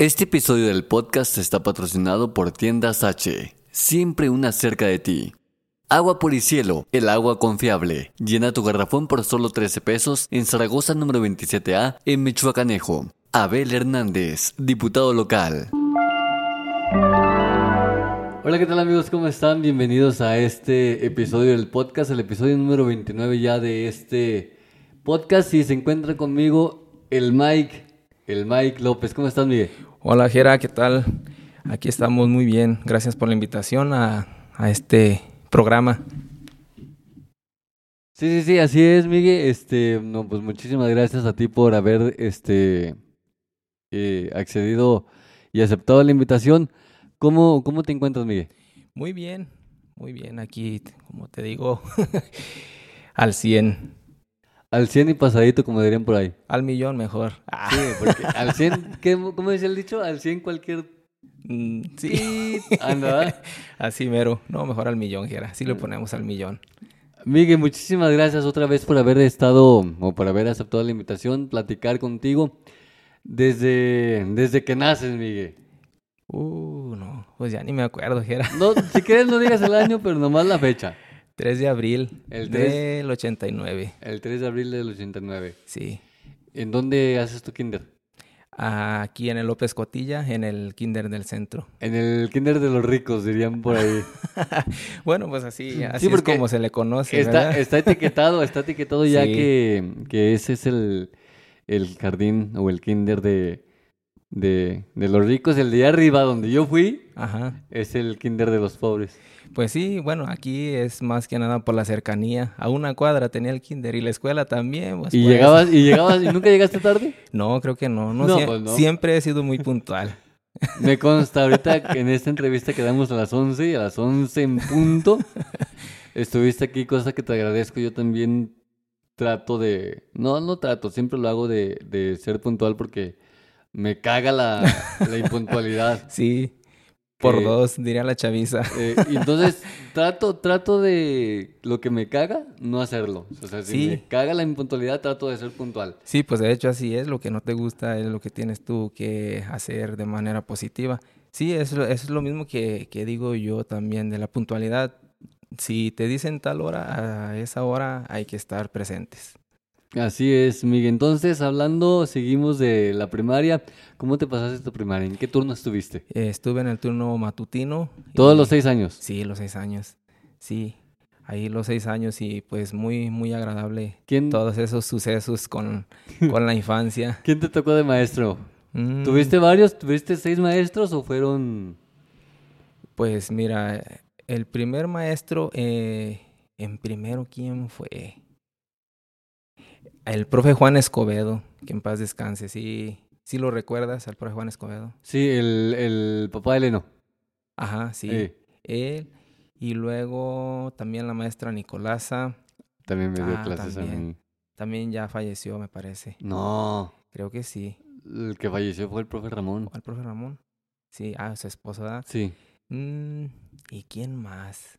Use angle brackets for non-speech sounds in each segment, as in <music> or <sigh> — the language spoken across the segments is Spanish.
Este episodio del podcast está patrocinado por Tiendas H. Siempre una cerca de ti. Agua por y cielo, el agua confiable. Llena tu garrafón por solo 13 pesos en Zaragoza número 27A en Michoacanejo. Abel Hernández, diputado local. Hola, ¿qué tal amigos? ¿Cómo están? Bienvenidos a este episodio del podcast, el episodio número 29 ya de este podcast. Y se encuentra conmigo el Mike, el Mike López. ¿Cómo estás, Miguel? Hola, Jera, ¿qué tal? Aquí estamos muy bien. Gracias por la invitación a, a este programa. Sí, sí, sí, así es, Miguel. Este, no, pues muchísimas gracias a ti por haber este eh, accedido y aceptado la invitación. ¿Cómo, cómo te encuentras, Miguel? Muy bien, muy bien. Aquí, como te digo, <laughs> al 100. Al 100 y pasadito, como dirían por ahí. Al millón mejor. <laughs> Sí, porque al 100, ¿qué, ¿cómo decía el dicho? Al 100 cualquier... Mm, sí. Anda. <laughs> Así mero. No, mejor al millón, Jera. Así lo ponemos al millón. Miguel, muchísimas gracias otra vez por haber estado o por haber aceptado la invitación, platicar contigo desde, desde que naces, Miguel. Uh, no, pues ya ni me acuerdo, Jera. No, si quieres no <laughs> digas el año, pero nomás la fecha. 3 de abril El tres- del 89. El 3 de abril del 89. Sí. ¿En dónde haces tu kinder? Aquí en el López Cotilla, en el Kinder del Centro. En el kinder de los ricos, dirían por ahí. <laughs> Bueno, pues así, así es porque como se le conoce, Está, ¿verdad? está etiquetado, está etiquetado ya Sí. que, que ese es el, el jardín o el kinder de, de, de los ricos. El de arriba, donde yo fui, Ajá. es el kinder de los pobres. Pues sí, bueno, aquí es más que nada por la cercanía. A una cuadra tenía el kinder y la escuela también. pues, ¿Y por llegabas, y llegabas y <laughs> nunca llegaste tarde? No, creo que no. no, No, sie- pues no. Siempre he sido muy puntual. <laughs> Me consta, ahorita que en esta entrevista quedamos a las 11 y a las 11 en punto <laughs> estuviste aquí, cosa que te agradezco. Yo también trato de, no, no trato, siempre lo hago de, de ser puntual porque me caga la, la impuntualidad. Sí, por dos, diría la chaviza. <laughs> Eh, entonces trato, trato de lo que me caga, no hacerlo. O sea, si Sí. me caga la impuntualidad, trato de ser puntual. Sí, pues de hecho así es. Lo que no te gusta es lo que tienes tú que hacer de manera positiva. Sí, es, lo- es lo mismo que, que digo yo también de la puntualidad. Si te dicen tal hora, a esa hora hay que estar presentes. Así es, Miguel. Entonces, hablando, seguimos de la primaria. ¿Cómo te pasaste tu primaria? ¿En qué turno estuviste? Eh, estuve en el turno matutino. Todos y- los seis años. Sí, los seis años. Sí, ahí los seis años y pues muy, muy agradable ¿Quién, todos esos sucesos con, con la infancia. <laughs> ¿Quién te tocó de maestro? Mm, ¿Tuviste varios? ¿Tuviste seis maestros o fueron...? Pues mira, el primer maestro, eh, en primero, ¿quién fue? El profe Juan Escobedo, que en paz descanse. Sí, sí lo recuerdas, al profe Juan Escobedo. Sí, el, el papá de Leno. Ajá, sí. Él. Y luego también la maestra Nicolasa. también me dio Ah, clases a también. mí. También ya falleció, me parece. No, Creo que sí. el que falleció fue el profe Ramón. ¿Al profe Ramón? Sí, ah, su esposa. ¿verdad? Sí. Mm, ¿Y quién más?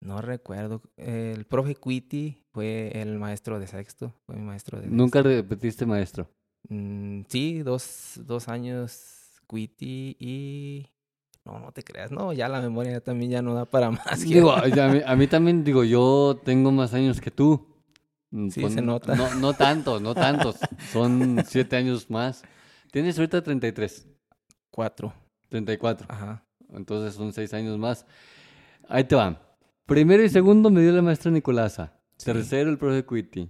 No recuerdo. El profe Cuiti fue el maestro de sexto. Fue mi maestro de ¿Nunca sexto. repetiste maestro? Mm, sí, dos, dos años Cuiti y... No, no te creas. No, ya la memoria ya también ya no da para <laughs> más. Digo, a mí, a mí también, digo, yo tengo más años que tú. Mm, Sí, se nota. No, no tantos, no tantos. <laughs> Son siete años más. Tienes ahorita 33, Cuatro. 34. Ajá. Entonces son seis años más. Ahí te va. Primero y segundo me dio la maestra Nicolasa. Sí. Tercero el profe Cuiti.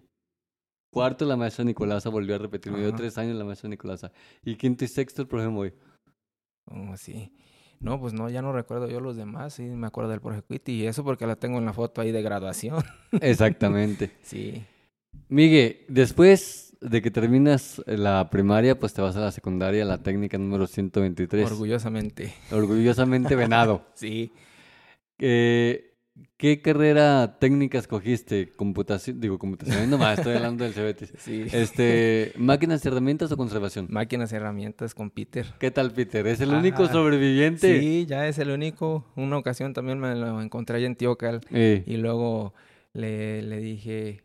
Cuarto la maestra Nicolasa volvió a repetir. Me dio Ajá. tres años la maestra Nicolasa. Y quinto y sexto el profe Moy. Oh, sí. No, pues no, ya no recuerdo yo los demás. Sí, me acuerdo del profe Cuiti. Y eso porque la tengo en la foto ahí de graduación. Exactamente. <laughs> Sí. Miguel, después de que terminas la primaria, pues te vas a la secundaria, la técnica número 123. Orgullosamente. Orgullosamente venado. <laughs> Sí. Eh, ¿Qué carrera técnica escogiste? Computación, digo computación, no más, estoy hablando del Cebetis. <laughs> Sí. Este, ¿máquinas, herramientas o conservación? Máquinas y herramientas con Peter. ¿Qué tal, Peter? ¿Es el único sobreviviente? Sí, ya es el único. Una ocasión también me lo encontré allá en Tiocal. Eh, Y luego le, le dije,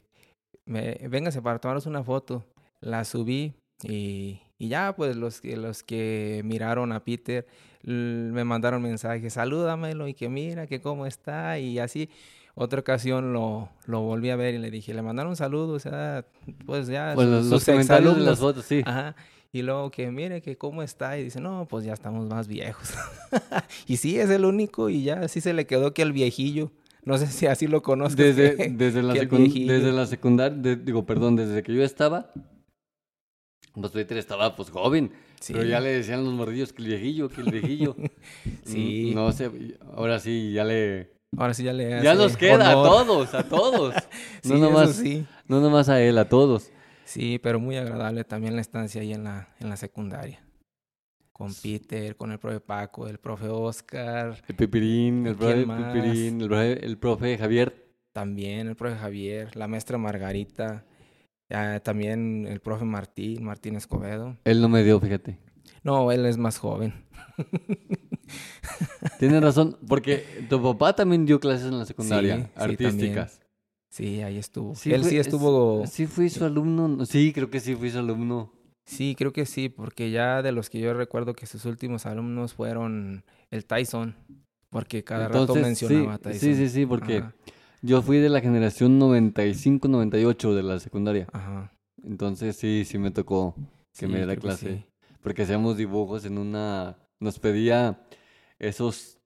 me, véngase para tomarnos una foto. La subí y, y ya, pues los que, los que miraron a Peter me mandaron mensajes, salúdamelo y que mira, que cómo está y así. Otra ocasión lo, lo volví a ver y le dije, le mandaron saludos, o sea, pues ya, pues los, los comentarios de las fotos, sí. Ajá. Y luego que mire que cómo está y dice, no, pues ya estamos más viejos. <laughs> y sí, es el único y ya así se le quedó que el viejillo. No sé si así lo conozcas. Desde, desde, la desde la secundaria, de- digo, perdón, desde que yo estaba, pues Peter estaba pues joven, Sí. pero ya le decían los mordillos que el viejillo, que el viejillo. <laughs> Sí. Mm, No sé, ahora sí, ya le... Ahora sí ya le Ya nos queda a todos, a todos. <laughs> Sí, no, eso nomás, sí. no nomás a él, a todos. Sí, pero muy agradable también la estancia ahí en la, en la secundaria. Con Peter, con el profe Paco, el profe Oscar, El Pipirín, el profe. Pipirín, el profe, el profe Javier. también el profe Javier, la maestra Margarita, ah, también el profe Martín, Martín Escobedo. Él no me dio, fíjate. No, él es más joven. <laughs> Tienes razón, porque tu papá también dio clases en la secundaria, Sí, artísticas. Sí, ahí estuvo. Sí él fue- sí estuvo... es- Sí fui su alumno. no, Sí, creo que sí fui su alumno. Sí, creo que sí, porque ya de los que yo recuerdo que sus últimos alumnos fueron el Tyson, porque cada rato Entonces, sí, mencionaba a Tyson. Sí, sí, sí, porque Ajá, yo fui de la generación 95-98 de la secundaria. ajá. Entonces sí, sí me tocó que Sí, me diera clase. sí. Porque hacíamos dibujos en una... Nos pedía esos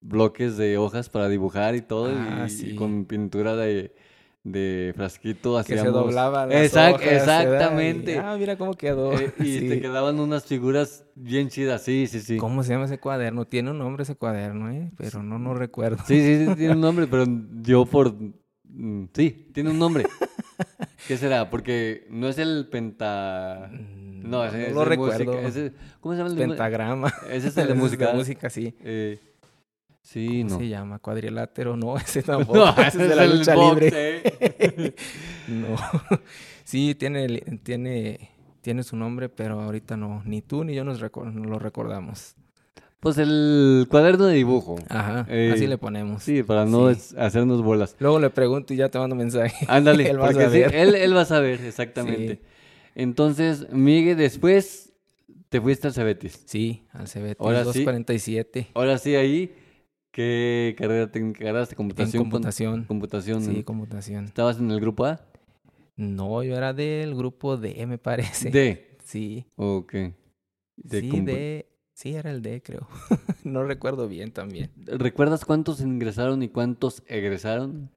bloques de hojas para dibujar y todo. Ah, y, y sí. con pintura de, de frasquito Que hacíamos... se doblaban las Exact- hojas, exactamente. ah, mira cómo quedó. Eh, y Sí. te quedaban unas figuras bien chidas, sí, sí, sí. ¿Cómo se llama ese cuaderno? Tiene un nombre ese cuaderno, ¿eh? Pero no, no recuerdo. Sí, sí, sí, tiene un nombre, pero yo por... mm, Sí, tiene un nombre. <laughs> ¿Qué será? Porque no es el penta... Mm, No, ese, música, recuerdo. ese- ¿Cómo se llama el Pentagrama. Ese es el de música. de música, sí. Eh, sí, ¿Cómo no. se llama? ¿Cuadrilátero? No, <laughs> ese <laughs> tampoco. No, ese es de la el lucha libre. <laughs> No. sí, tiene, tiene, tiene su nombre, pero ahorita no. Ni tú ni yo nos lo recordamos. Pues el cuaderno de dibujo. Ajá, Eh, así le ponemos. Sí, para no Sí. hacernos bolas. Luego le pregunto y ya te mando mensaje. Ándale, Él va a sí, saber. él, él va a saber, exactamente. Sí. Entonces, Miguel, después te fuiste al Cebetis. Sí, al CBT Ahora sí. 247. Ahora sí, ahí, ¿qué carrera técnica agarraste? En Computación. con- computación. computación. Sí, computación. ¿Estabas en el grupo A? No, yo era del grupo D, me parece. D. Sí. Ok. De sí, compu- D. Sí, era el D, creo. <laughs> no recuerdo bien también. ¿Recuerdas cuántos ingresaron y cuántos egresaron?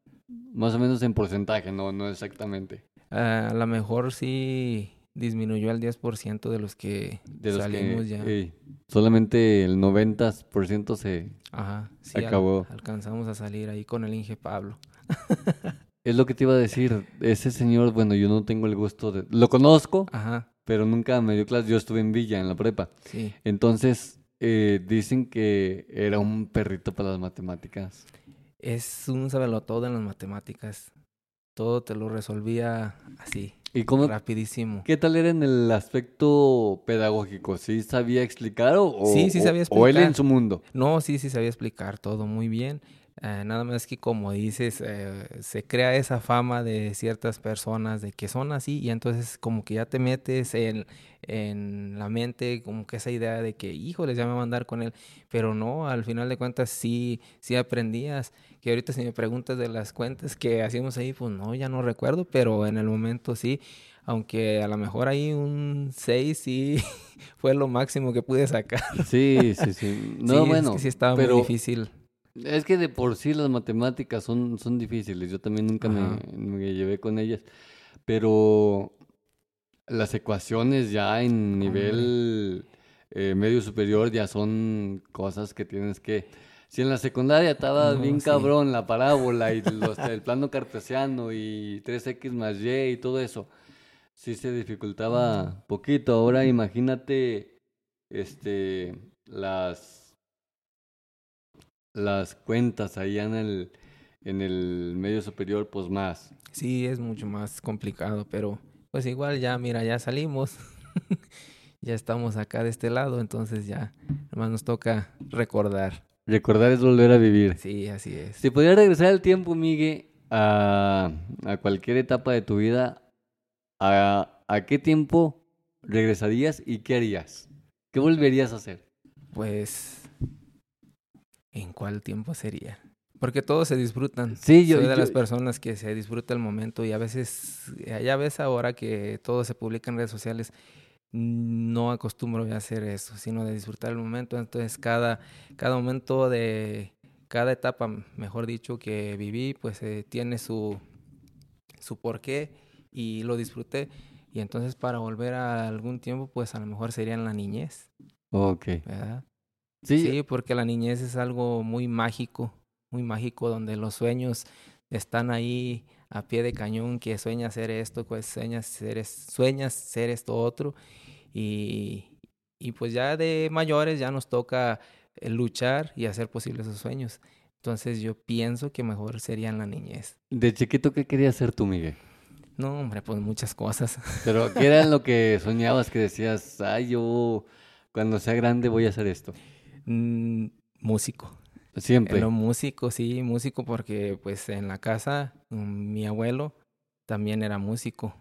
Más o menos en porcentaje, no, no exactamente. Ah, a lo mejor sí disminuyó al 10% de los que De los salimos que ya. solamente el 90% se... Ajá, sí, al- acabó. alcanzamos a salir ahí con el Inge Pablo. <laughs> Es lo que te iba a decir. Ese señor, bueno, yo no tengo el gusto de... Lo conozco, Ajá, pero nunca me dio clase. Yo estuve en Villa, en la prepa. sí. Entonces, eh, dicen que era un perrito para las matemáticas. Es un todo en las matemáticas. Todo te lo resolvía así, ¿Y cómo, rapidísimo. qué tal era en el aspecto pedagógico? ¿Sí sabía explicar o, Sí, sí sabía o él en explicar. su mundo? No, sí, sí sabía explicar todo muy bien. Eh, nada más que como dices, eh, se crea esa fama de ciertas personas de que son así y entonces como que ya te metes en, en la mente como que esa idea de que, híjole, ya me va a andar con él. Pero no, al final de cuentas sí, sí aprendías. Que ahorita si me preguntas de las cuentas que hacíamos ahí, pues no, ya no recuerdo, pero en el momento sí. Aunque a lo mejor ahí un 6 sí <laughs> fue lo máximo que pude sacar. Sí, sí, sí. <laughs> No, sí, es bueno, que sí estaba pero muy difícil. Es que de por sí las matemáticas son, son difíciles. Yo también nunca me, llevé con ellas. Pero las ecuaciones ya en nivel eh, medio superior ya son cosas que tienes que... Si en la secundaria estaba No, bien sí. cabrón la parábola y <laughs> los- el plano cartesiano y 3x más y y todo eso, Sí se dificultaba poquito. Ahora imagínate, este, las, las cuentas allá en el, en el medio superior, pues más. Sí, es mucho más complicado, pero pues igual ya, mira, ya salimos. <laughs> ya estamos acá de este lado, entonces ya, nomás nos toca recordar. Recordar es volver a vivir. Sí, así es. Si pudiera regresar el tiempo, Miguel, a, a cualquier etapa de tu vida, ¿a, ¿a qué tiempo regresarías y qué harías? ¿Qué volverías a hacer? Pues, ¿en cuál tiempo sería? Porque todos se disfrutan. Sí, yo- Soy de yo- las personas que se disfruta el momento y a veces, ya ves ahora que todo se publica en redes sociales, no acostumbro a hacer eso, sino de disfrutar el momento. Entonces, cada, cada momento de cada etapa, mejor dicho, que viví, pues eh, tiene su, su porqué y lo disfruté. Y entonces, para volver a algún tiempo, pues a lo mejor sería en la niñez, Ok. ¿verdad? Sí, Sí, porque la niñez es algo muy mágico, muy mágico, donde los sueños están ahí a pie de cañón, que sueñas ser esto, pues sueñas ser, sueñas ser esto otro, y, y pues ya de mayores ya nos toca eh, luchar y hacer posibles esos sueños. Entonces yo pienso que mejor sería en la niñez. de chiquito, ¿qué querías ser tú, Miguel? No, hombre, pues muchas cosas. <laughs> Pero, ¿qué era lo que soñabas que decías, ay, yo cuando sea grande voy a hacer esto? Mm, músico. Siempre. Lo músico, sí, músico porque pues en la casa mm, mi abuelo también era músico,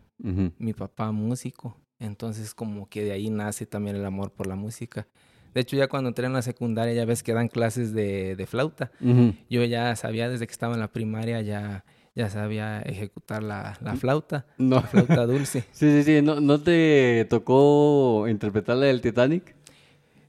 mi papá músico, entonces como que de ahí nace también el amor por la música. De hecho ya cuando entré en la secundaria ya ves que dan clases de, de flauta, yo ya sabía desde que estaba en la primaria ya, ya sabía ejecutar la, la flauta, No. la flauta dulce. <laughs> Sí, sí, sí. ¿No, ¿No te tocó interpretar la del Titanic?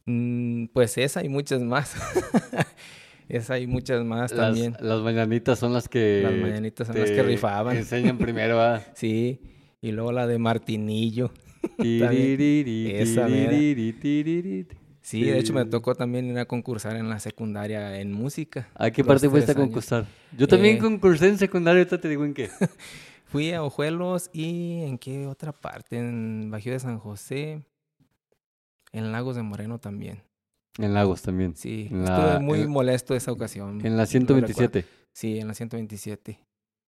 Mm, pues esa y muchas más. <laughs> esa y muchas más Las, también. las mañanitas son las que Las mañanitas son las que rifaban. enseñan primero a... <laughs> Sí, y luego la de Martinillo. Esa. Sí, de hecho me tocó también ir a concursar en la secundaria en música. ¿A qué los parte fuiste a concursar? Yo también Eh, concursé en secundaria, ahorita te digo en qué. <laughs> Fui a Ojuelos y en qué otra parte, en Bajío de San José, en Lagos de Moreno también. En Lagos también. Sí, En estuve la- muy en- molesto esa ocasión. En la lo 127. Sí, en la 127.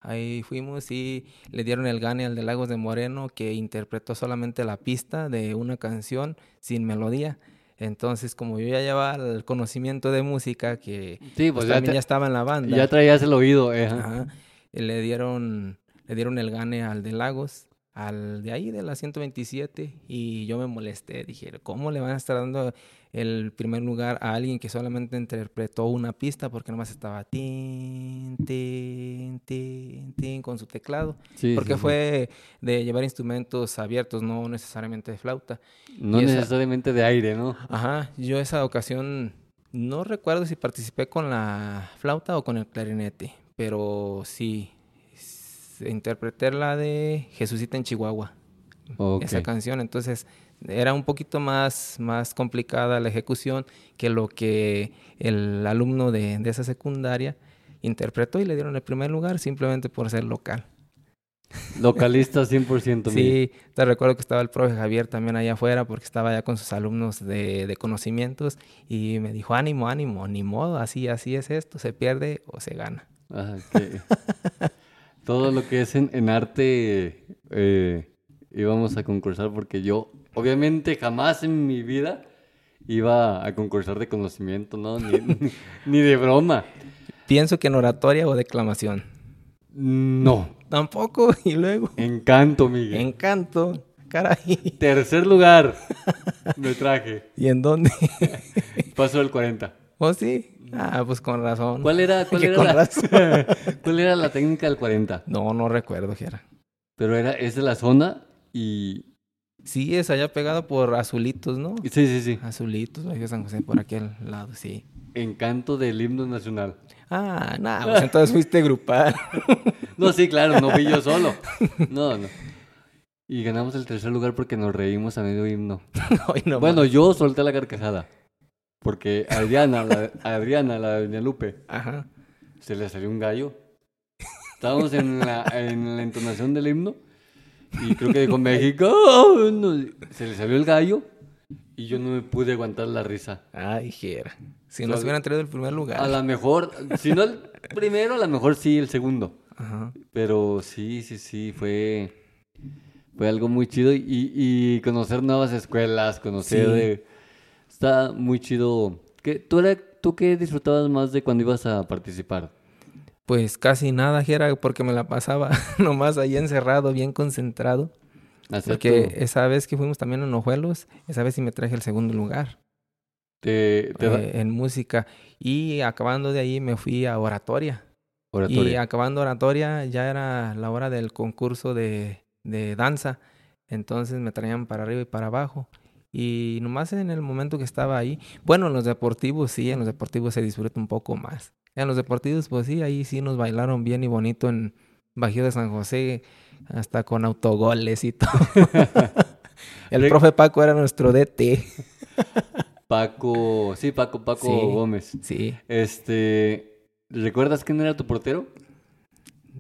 Ahí fuimos y le dieron el gane al de Lagos de Moreno que interpretó solamente la pista de una canción sin melodía. Entonces, como yo ya llevaba el conocimiento de música, que Sí, pues, pues ya, también ya estaba en la banda. ya traías el oído. eh, ajá. Ajá. Y le dieron, le dieron el gane al de Lagos, al de ahí de la 127, y yo me molesté. Dije, ¿cómo le van a estar dando el primer lugar a alguien que solamente interpretó una pista? Porque nomás estaba tin, tin, tin, tin con su teclado. Sí, Porque sí, sí. fue de llevar instrumentos abiertos, no necesariamente de flauta. No y esa- necesariamente de aire, ¿no? Ajá, yo esa ocasión no recuerdo si participé con la flauta o con el clarinete, pero sí interpreté la de Jesucita en Chihuahua, Ok. esa canción, entonces era un poquito más, más complicada la ejecución que lo que el alumno de, de esa secundaria interpretó y le dieron el primer lugar simplemente por ser local. Localista <laughs> 100%. Miguel. Sí, te recuerdo que estaba el profe Javier también allá afuera porque estaba allá con sus alumnos de, de conocimientos y me dijo, ánimo, ánimo, ni modo, así, así es esto, se pierde o se gana. Ajá, que- <laughs> Todo lo que es en, en arte eh, íbamos a concursar porque yo, obviamente, jamás en mi vida iba a concursar de conocimiento, ¿no? Ni, ni- <laughs> ni de broma. Pienso que en oratoria o declamación. No. Tampoco, <laughs> y luego, Encanto, Miguel. encanto, caray. Tercer lugar me traje. <laughs> ¿Y en dónde? Paso del 40. ¿Oh, sí? Ah, pues con razón. ¿Cuál era, <laughs> cuál era la, razón. <laughs> cuál era la técnica del 40? No, no recuerdo, Jera. Pero era, es de la zona y... Sí, es allá pegado por Azulitos, ¿no? Sí, sí, sí. Azulitos, Bajío San José, por aquel lado, sí. Encanto del himno nacional. Ah, nada, <laughs> pues entonces fuiste grupal. No, sí, claro, no fui yo solo. No, no. Y ganamos el tercer lugar porque nos reímos a medio himno. Ay, no bueno, yo solté la carcajada. Porque Adriana, la, Adriana, la de Doña Lupe, Ajá. se le salió un gallo. Estábamos en la, en la entonación del himno y creo que dijo México. ¡Oh! No, Se le salió el gallo y yo no me pude aguantar la risa. Ay, jera. Si nos hubieran traído el primer lugar. A lo mejor, si no el primero, a lo mejor sí el segundo. Ajá. Pero sí, sí, sí, fue, fue algo muy chido y, y conocer nuevas escuelas, conocer... Sí. de- está muy chido. ¿Qué, tú, era, ¿Tú qué disfrutabas más de cuando ibas a participar? Pues casi nada, Jera, porque me la pasaba <laughs> nomás ahí encerrado, bien concentrado. Hacer Porque tu- esa vez que fuimos también en Ojuelos, esa vez sí me traje el segundo lugar te, te eh, en música. Y acabando de ahí me fui a oratoria. Y oratoria. acabando oratoria ya era la hora del concurso de, de danza. Entonces me traían para arriba y para abajo. Y nomás en el momento que estaba ahí, bueno, en los deportivos sí, en los deportivos se disfruta un poco más. En los deportivos, pues sí, ahí sí nos bailaron bien y bonito en Bajío de San José, hasta con autogoles y <laughs> todo. <laughs> el profe Paco era nuestro DT. Paco, sí, Paco, Paco Sí. Gómez. Sí, Este, ¿recuerdas quién era tu portero?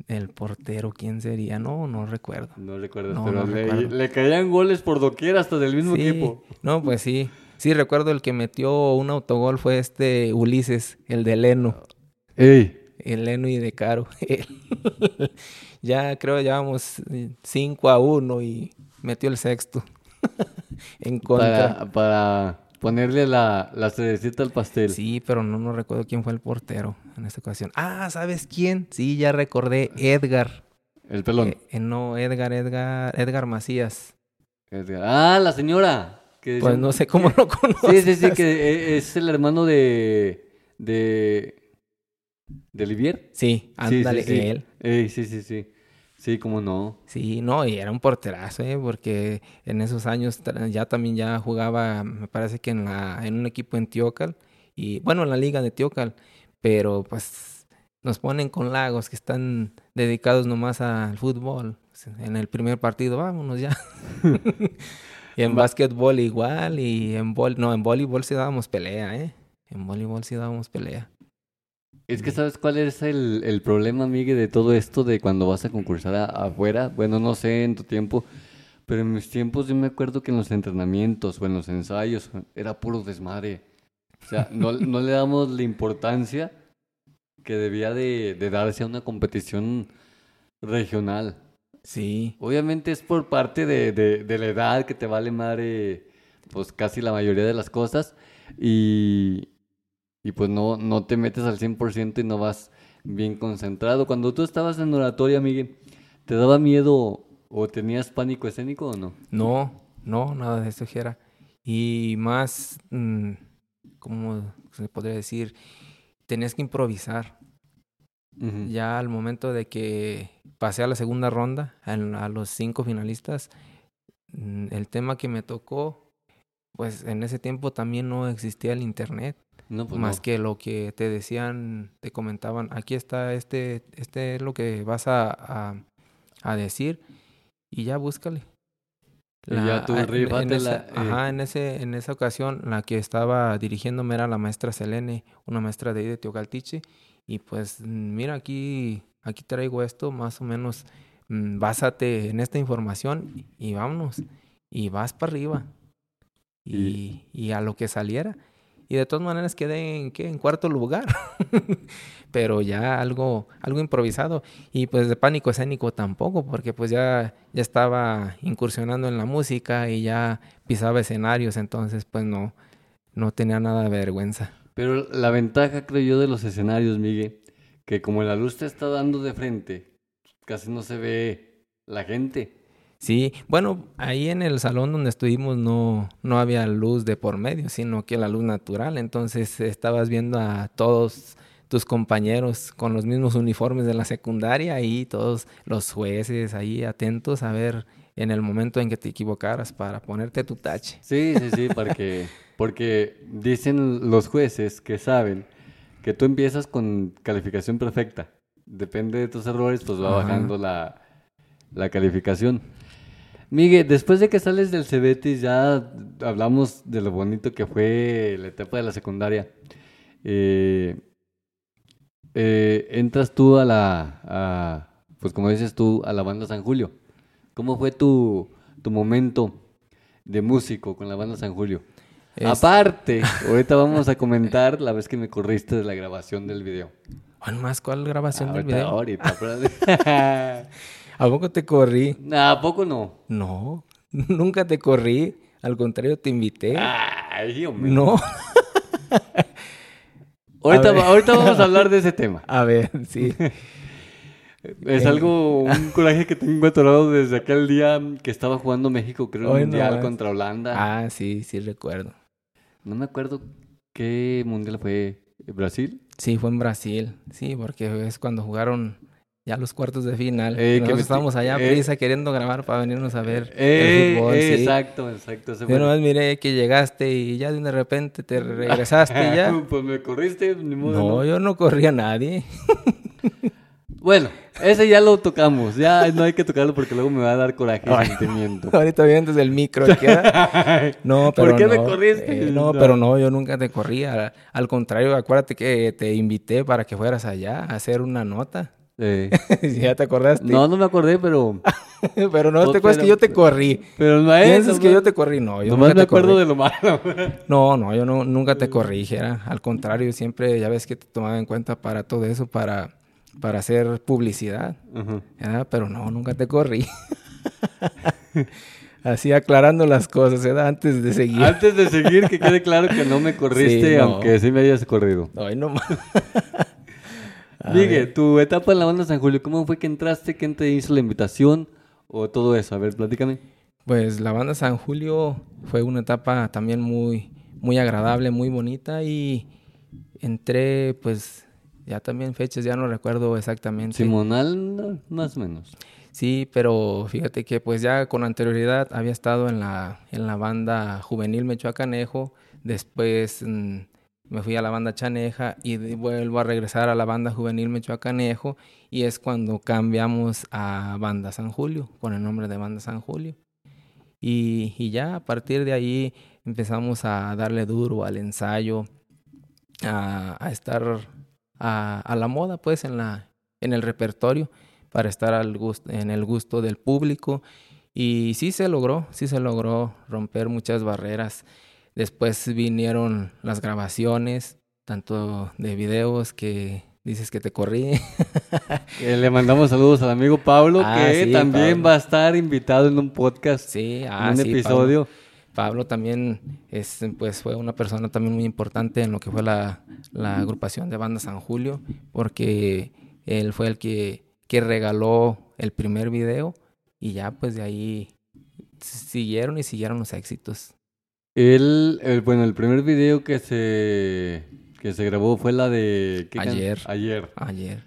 El portero, ¿quién sería? No, no recuerdo. No recuerdas, No, pero no le, recuerdo. le caían goles por doquier hasta del mismo Sí, equipo. No, pues sí. Sí, recuerdo el que metió un autogol fue este Ulises, el de Leno. Ey, El Leno y de Caro. <laughs> ya creo llevamos 5 a 1 y metió el sexto. <laughs> en contra. para, para ponerle la, la cerecita al pastel. Sí, pero no, no recuerdo quién fue el portero en esta ocasión. Ah, ¿sabes quién? Sí, ya recordé. Edgar. El pelón. Eh, eh, no, Edgar, Edgar, Edgar Macías. Edgar. Ah, la señora. Que Pues no sé cómo <laughs> lo Sí, conoces. sí, sí, que e- es el hermano de. de. de Olivier. Sí, ándale, sí, sí. él. Ey, sí, sí, sí. Sí, cómo no. Sí, no, y era un porterazo, ¿eh? Porque en esos años ya también ya jugaba, me parece que en la en un equipo en Tiocal y bueno, en la liga de Tiocal, pero pues nos ponen con lagos que están dedicados nomás al fútbol. En el primer partido, vámonos ya. <laughs> <laughs> y en básquetbol igual y en vol no, en voleibol sí dábamos pelea, ¿eh? En voleibol sí dábamos pelea. Es que sabes cuál es el, el problema, Miguel, de todo esto de cuando vas a concursar a- afuera. Bueno, no sé en tu tiempo, pero en mis tiempos yo me acuerdo que en los entrenamientos o en los ensayos era puro desmadre. O sea, no, no le damos la importancia que debía de, de darse a una competición regional. Sí. Obviamente es por parte de, de- de la edad que te vale madre, pues casi la mayoría de las cosas. Y, y pues no, no te metes al 100% y no vas bien concentrado. Cuando tú estabas en oratoria, Miguel, ¿te daba miedo o tenías pánico escénico o no? No, no, nada de eso, Jera. Y más, mm, ¿cómo se podría decir? Tenías que improvisar. Ya al momento de que pasé a la segunda ronda, a, los cinco finalistas, mm, el tema que me tocó, pues en ese tiempo también no existía el internet, No, pues más no. que lo que te decían, te comentaban, aquí está este, este es lo que vas a, a, a decir y ya búscale. Y ya tú en- esa- eh. Ajá, en, ese, en esa ocasión la que estaba dirigiéndome era la maestra Selene, una maestra de ahí de Teocaltiche. Y pues mira, aquí, aquí traigo esto, más o menos, mm, básate en esta información y vámonos. Y vas para arriba. Y, y a lo que saliera. Y de todas maneras quedé en, ¿qué? en cuarto lugar. <laughs> Pero ya algo, algo improvisado. Y pues de pánico escénico tampoco, porque pues ya, ya estaba incursionando en la música y ya pisaba escenarios, entonces pues no, no tenía nada de vergüenza. Pero la ventaja, creo yo, de los escenarios, Miguel, que como la luz te está dando de frente, casi no se ve la gente. Sí, bueno, ahí en el salón donde estuvimos no, no había luz de por medio, sino que la luz natural. Entonces estabas viendo a todos tus compañeros con los mismos uniformes de la secundaria y todos los jueces ahí atentos a ver en el momento en que te equivocaras para ponerte tu tache. Sí, sí, sí, porque, <laughs> porque dicen los jueces que saben que tú empiezas con calificación perfecta. Depende de tus errores, pues va Ajá. bajando la, la calificación. Miguel, después de que sales del Cebetis, ya hablamos de lo bonito que fue la etapa de la secundaria. Eh, eh, entras tú a la, a, pues como dices tú, a la banda San Julio. ¿Cómo fue tu, tu momento de músico con la banda San Julio? Es- Aparte, <laughs> ahorita vamos a comentar la vez que me corriste de la grabación del video. ¿Cuál más? ¿Cuál grabación del ahorita, video? ahorita, <laughs> <laughs> ¿A poco te corrí? ¿A poco no? No, <laughs> nunca te corrí. Al contrario, te invité. Ay, hombre. No. <laughs> Ahorita, ahorita vamos a hablar de ese tema. <laughs> A ver, sí. Es algo, un coraje que tengo atorado desde aquel día que estaba jugando México, creo, no mundial contra Holanda. Ah, sí, sí recuerdo. No me acuerdo qué mundial fue. ¿Brasil? Sí, fue en Brasil. Sí, porque es cuando jugaron ya los cuartos de final. Eh, que estábamos allá eh. prisa queriendo grabar para venirnos a ver Eh, el fútbol. eh, sí. Exacto, exacto. Yo fue- nomás miré que llegaste y ya de repente te regresaste ya. <laughs> pues me corriste, ni modo, No, ¿no? yo no corrí a nadie. <laughs> Bueno, ese ya lo tocamos. Ya no hay que tocarlo porque luego me va a dar coraje y sentimiento. <laughs> Ahorita bien desde el micro. aquí. No, pero ¿Por qué me no, corriste? eh, no, No. pero no, yo nunca te corrí. Al, al contrario, acuérdate que te invité para que fueras allá a hacer una nota. Eh, <laughs> ya te acordaste. no, no me acordé, pero... <laughs> pero no Oh, te acuerdas pero- que yo te corrí. Pero no es... ¿Piensas que yo te corrí? No, yo Nomás nunca me te acuerdo corrí. de lo malo. <laughs> No, no, yo no, nunca te corrí, Jera. Al contrario, siempre, ya ves que te tomaba en cuenta para todo eso, para, para hacer publicidad. Pero no, nunca te corrí. Así aclarando las cosas, ¿verdad? Antes de seguir. Antes de seguir, que quede claro que no me corriste, Sí, no. aunque sí me hayas corrido. Ay, no más. Ver. tu etapa en la banda San Julio, ¿cómo fue que entraste? ¿Quién te hizo la invitación? ¿O todo eso? A ver, platícame. Pues la banda San Julio fue una etapa también muy, muy agradable, muy bonita y entré, pues, ya también fechas, ya no recuerdo exactamente. Simonal, más o menos. Sí, pero fíjate que pues ya con anterioridad había estado en la, en la banda juvenil Mechoacanejo, después mm, me fui a la banda Chaneja y vuelvo a regresar a la banda juvenil Mechoacanejo y es cuando cambiamos a banda San Julio, con el nombre de banda San Julio. Y, y ya a partir de ahí empezamos a darle duro al ensayo, a, a estar a, a la moda pues en, la, en el repertorio para estar al gusto, en el gusto del público. Y sí se logró, sí se logró romper muchas barreras. Después vinieron las grabaciones, tanto de videos que dices que te corrí. <laughs> Eh, le mandamos saludos al amigo Pablo, Ah, que sí, también Pablo. va a estar invitado en un podcast, sí, en ah, un sí, Pablo. episodio. Pablo también es, pues, fue una persona también muy importante en lo que fue la, la agrupación de Banda San Julio, porque él fue el que, que regaló el primer video y ya pues de ahí siguieron y siguieron los éxitos. El- bueno, el primer video que se, que se grabó fue la de... ¿qué can- Ayer. Ayer. Ayer.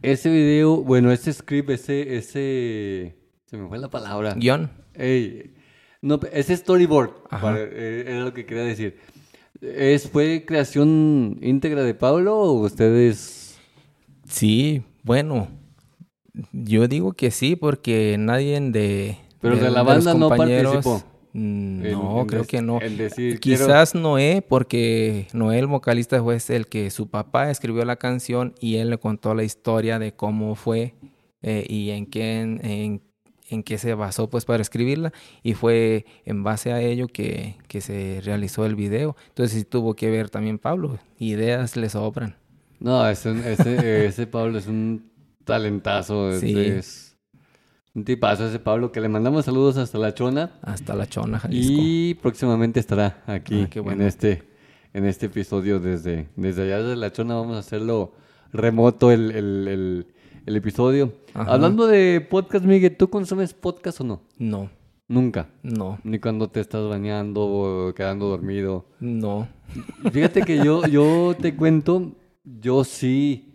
Ese video, bueno, ese script, ese, ese... Se me fue la palabra. Guión. Ey, no, ese storyboard, para- eh, era lo que quería decir. ¿Es, ¿Fue creación íntegra de Pablo o ustedes...? Sí, bueno, yo digo que sí porque nadie de... Pero de la banda los no participó. Mm, No, creo que no. Decir, quiero- Quizás Noé, porque Noé, el vocalista, fue el que su papá escribió la canción y él le contó la historia de cómo fue eh, y en qué, en, en- en qué se basó pues para escribirla y fue en base a ello que, que se realizó el video. Entonces sí tuvo que ver también Pablo, ideas le sobran. No, ese, <laughs> ese Pablo es un talentazo. Sí. Es un tipazo ese Pablo, que le mandamos saludos hasta La Chona. Hasta la Chona, Jalisco. Y próximamente estará aquí Ah, en este en este episodio desde, desde allá de La Chona. Vamos a hacerlo remoto el, el, el- el episodio. Ajá. Hablando de podcast, Miguel, ¿tú consumes podcast o no? No, Nunca. no, Ni cuando te estás bañando o quedando dormido. no. Fíjate que yo, yo te cuento, yo sí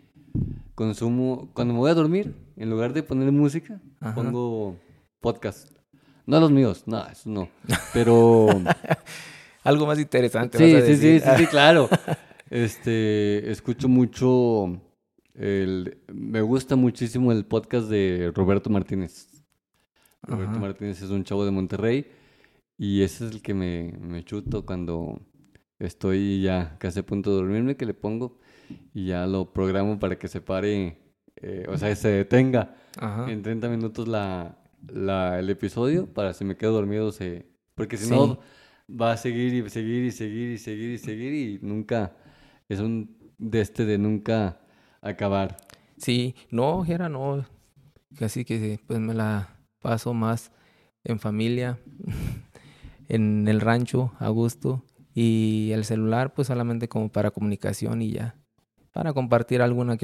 consumo, cuando me voy a dormir, en lugar de poner música, Ajá. pongo podcast. No los míos, no, eso no. Pero <laughs> Algo más interesante. sí, vas a sí, sí, decir. sí, sí, claro. <laughs> Este, escucho mucho, el, me gusta muchísimo el podcast de Roberto Martínez. Roberto. Martínez es un chavo de Monterrey y ese es el que me, me chuto cuando estoy ya casi a punto de dormirme, que le pongo y ya lo programo para que se pare, eh, o sea, se detenga Ajá. en 30 minutos la, la, el episodio para si me quedo dormido, se, porque si no va a seguir y seguir y seguir y seguir y seguir y nunca, es un de este de nunca acabar. Sí, no, Jera, no, casi que pues me la paso más en familia, <laughs> en el rancho, a gusto, y el celular pues solamente como para comunicación y ya, para compartir alguna que...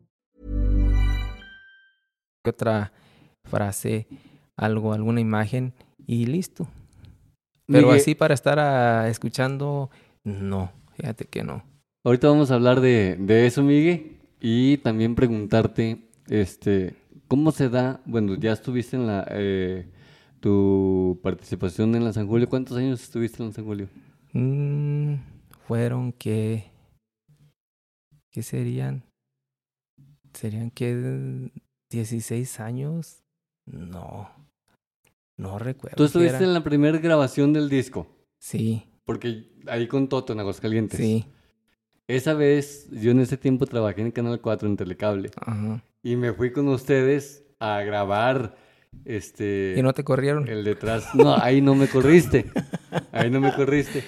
Otra frase, algo, alguna imagen y listo. Pero Miguel- así para estar ah, escuchando, no, fíjate que no. Ahorita vamos a hablar de, de eso, Miguel, y también preguntarte, este, ¿cómo se da? Bueno, ya estuviste en la, eh, tu participación en la San Julio. ¿Cuántos años estuviste en la San Julio? Mm, fueron que, ¿qué serían? ¿Serían que 16 años? No, no recuerdo. Tú estuviste en la primera grabación del disco, Sí, porque ahí con Toto en Aguascalientes. sí, Esa vez, yo en ese tiempo trabajé en Canal 4 en Telecable ajá. y me fui con ustedes a grabar este ¿Y no te corrieron? el detrás. No, ahí no me corriste. <laughs> Ahí no me corriste.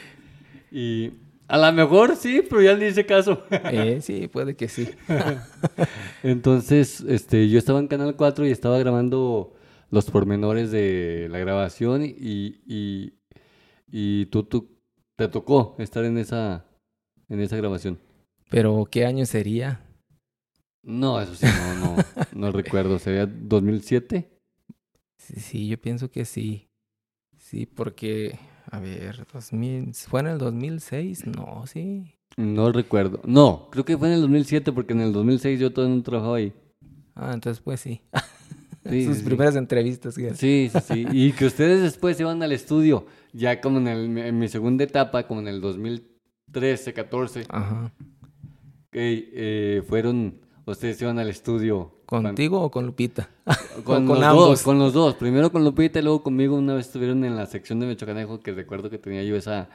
Y a lo mejor sí, pero ya le hice caso. <laughs> Eh, sí, puede que sí. <laughs> Entonces, este, yo estaba en Canal 4 y estaba grabando los pormenores de la grabación y, y, y tú, tú te tocó estar en esa, en esa grabación. Pero, ¿qué año sería? No, eso sí, no, no, no <laughs> recuerdo. ¿Sería 2007? Sí, sí, yo pienso que sí. Sí, porque, a ver, 2000, ¿fue en el 2006? No, sí. No recuerdo. No, creo que fue en el 2007 porque en el 2006 yo todavía no trabajaba ahí. Ah, entonces pues sí. <laughs> Sí, <laughs> Sus sí, sí. primeras entrevistas. Sí, sí, sí. Y que ustedes después se iban al estudio, ya como en, el- en mi segunda etapa, como en el 2013, 14, Ajá. que eh, fueron, ustedes se iban al estudio. ¿Contigo o con Lupita? <laughs> Con, los ambos. dos, con los dos. Primero con Lupita y luego conmigo una vez estuvieron en la sección de Mechocanejo, que recuerdo que tenía yo esa,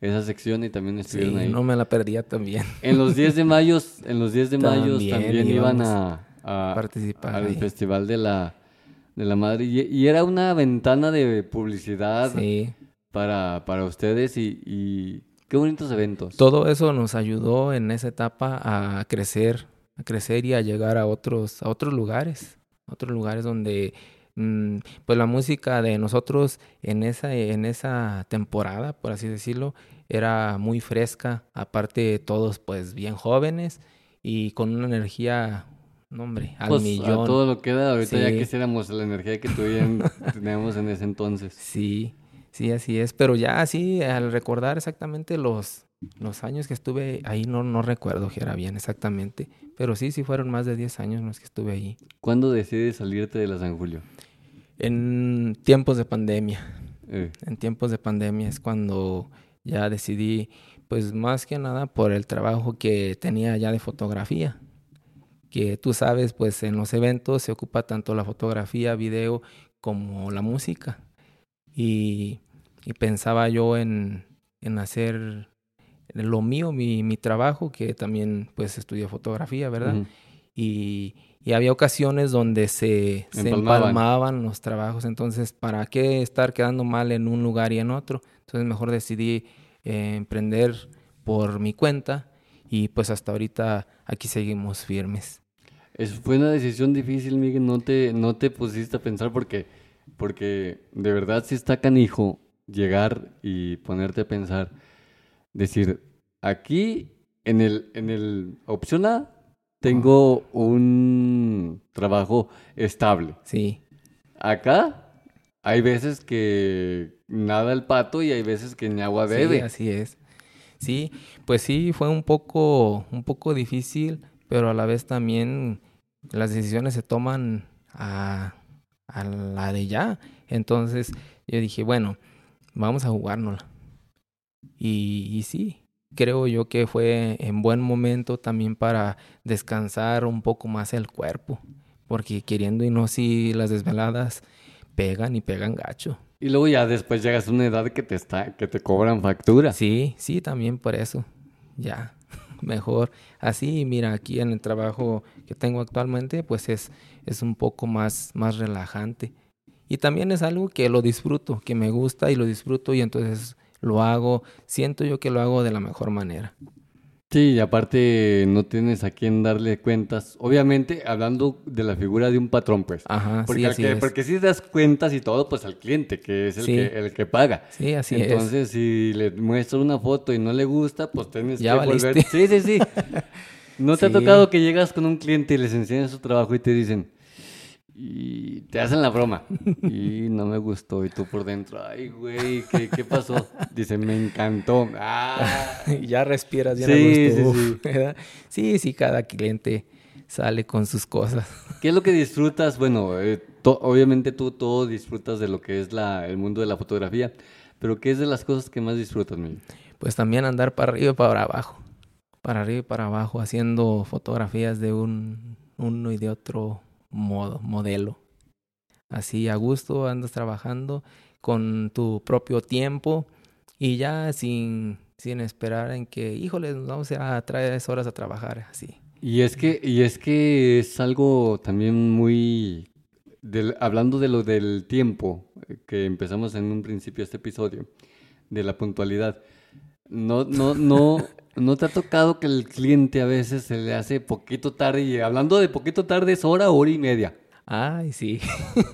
esa sección y también Sí, estuvieron ahí. no me la perdía también. En los 10 de mayo, en los 10 de mayo También también iban a, a- participar al ahí. festival de la de la madre y, y era una ventana de publicidad Sí. para, para ustedes y, y qué bonitos eventos. Todo eso nos ayudó en esa etapa a crecer, a crecer y a llegar a otros, a otros lugares, a otros lugares donde mm, pues la música de nosotros en esa, en esa temporada, por así decirlo, era muy fresca, aparte todos pues bien jóvenes y con una energía, no hombre, al Pues, a millón. todo lo que da, ahorita ya Sí. quisiéramos la energía que tuvieron, <laughs> teníamos en ese entonces. Sí, sí, así es. Pero ya así, al recordar exactamente los, los años que estuve ahí, no, no recuerdo que era bien exactamente. Pero sí, sí fueron más de 10 años los que estuve ahí. ¿Cuándo decides salirte de la San Julio? En tiempos de pandemia. Eh, En tiempos de pandemia es cuando ya decidí, pues más que nada por el trabajo que tenía ya de fotografía. Que tú sabes, pues en los eventos se ocupa tanto la fotografía, video, como la música. Y, y pensaba yo en, en hacer lo mío, mi, mi trabajo, que también pues estudié fotografía, ¿verdad? ujú. y, y había ocasiones donde se, se Empalmaban. empalmaban los trabajos, entonces, ¿para qué estar quedando mal en un lugar y en otro? Entonces, mejor decidí eh, emprender por mi cuenta y pues hasta ahorita aquí seguimos firmes. Es, fue una decisión difícil, Miguel. No te, no te pusiste a pensar porque, porque de verdad sí está canijo llegar y ponerte a pensar. Decir, aquí en el, en el opción A tengo un trabajo estable. Sí, Acá hay veces que nada el pato y hay veces que ni agua sí, bebe. así es. Sí, pues sí, fue un poco, un poco difícil, pero a la vez también las decisiones se toman a, a la de ya. Entonces yo dije, bueno, vamos a jugárnosla. Y, y sí, creo yo que fue en buen momento también para descansar un poco más el cuerpo, porque queriendo y no, si las desveladas pegan y pegan gacho. Y luego ya después llegas a una edad que te está, que te cobran factura. Sí, sí, también por eso. Ya, <laughs> mejor. Así, mira, aquí en el trabajo que tengo actualmente, pues es, es un poco más, más relajante. Y también es algo que lo disfruto, que me gusta y lo disfruto y entonces lo hago, siento yo que lo hago de la mejor manera. Sí, y aparte no tienes a quién darle cuentas. Obviamente, hablando de la figura de un patrón, pues. Ajá, porque, sí, al así que- es. porque si das cuentas y todo, pues al cliente, que es el, Sí. que, el que paga. Sí, así es. Entonces, si le muestras una foto y no le gusta, pues tienes Ya que volver. valiste. Sí, sí, sí. <laughs> ¿No te ha tocado que llegas con un cliente y les enseñas su trabajo y te dicen, y te hacen la broma, y no me gustó, y tú por dentro, ay, güey, ¿qué, qué pasó? Dice, me encantó. Ah, <laughs> ya respiras, ya Sí, no sí, sí. ¿verdad? sí, sí, cada cliente sale con sus cosas. <laughs> ¿Qué es lo que disfrutas? Bueno, eh, obviamente tú todo disfrutas de lo que es la, el mundo de la fotografía, pero ¿qué es de las cosas que más disfrutas, Miguel? Pues también andar para arriba y para abajo. Para arriba y para abajo, haciendo fotografías de un uno y de otro modo, modelo. Así a gusto andas trabajando con tu propio tiempo y ya sin, sin esperar en que, híjole, nos vamos a tres horas a trabajar, así. Y es que, y es que es algo también muy del- hablando de lo del tiempo que empezamos en un principio este episodio, de la puntualidad. No, no, no, <laughs> no te ha tocado que el cliente a veces se le hace poquito tarde y hablando de poquito tarde es hora, hora y media. Ay, sí.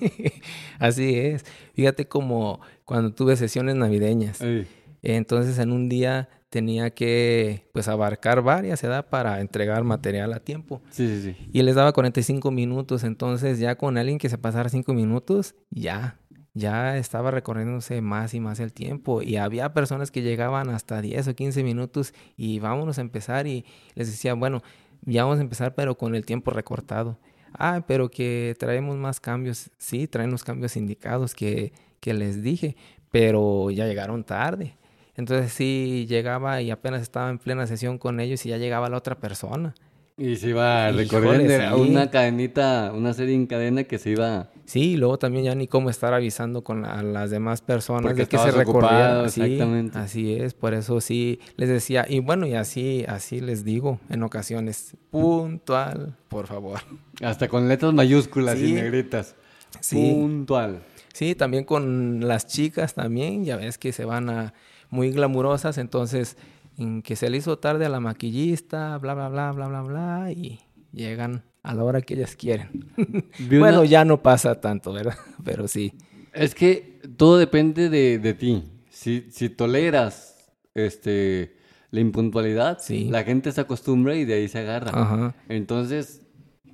<laughs> Así es. Fíjate como cuando tuve sesiones navideñas. Ey, Entonces en un día tenía que pues abarcar varias edad para entregar material a tiempo. sí, sí, sí. Y les daba 45 minutos, entonces ya con alguien que se pasara 5 minutos, ya, ya estaba recorriéndose más y más el tiempo. Y había personas que llegaban hasta 10 o 15 minutos y vámonos a empezar y les decía, bueno, ya vamos a empezar pero con el tiempo recortado. Ah, pero que traemos más cambios. Sí, traen los cambios indicados que, que les dije, pero ya llegaron tarde. Entonces sí, llegaba y apenas estaba en plena sesión con ellos y ya llegaba la otra persona. Y se iba recorriendo sí. una cadenita, una serie en cadena que se iba Sí, y luego también ya ni cómo estar avisando con la- a las demás personas Porque de que se Sí, exactamente. así es, por eso sí les decía, y bueno, y así, así les digo en ocasiones, puntual, por favor. hasta con letras mayúsculas y negritas. Sí. Puntual. Sí, también con las chicas también, ya ves que se van a muy glamurosas, entonces en que se le hizo tarde a la maquillista, bla, bla, bla, bla, bla, bla, y llegan a la hora que ellas quieren. <laughs> Una- bueno, ya no pasa tanto, ¿verdad? <laughs> Pero sí. Es que todo depende de, de ti. Si, si toleras este, la impuntualidad, Sí. la gente se acostumbra y de ahí se agarra. Ajá. Entonces,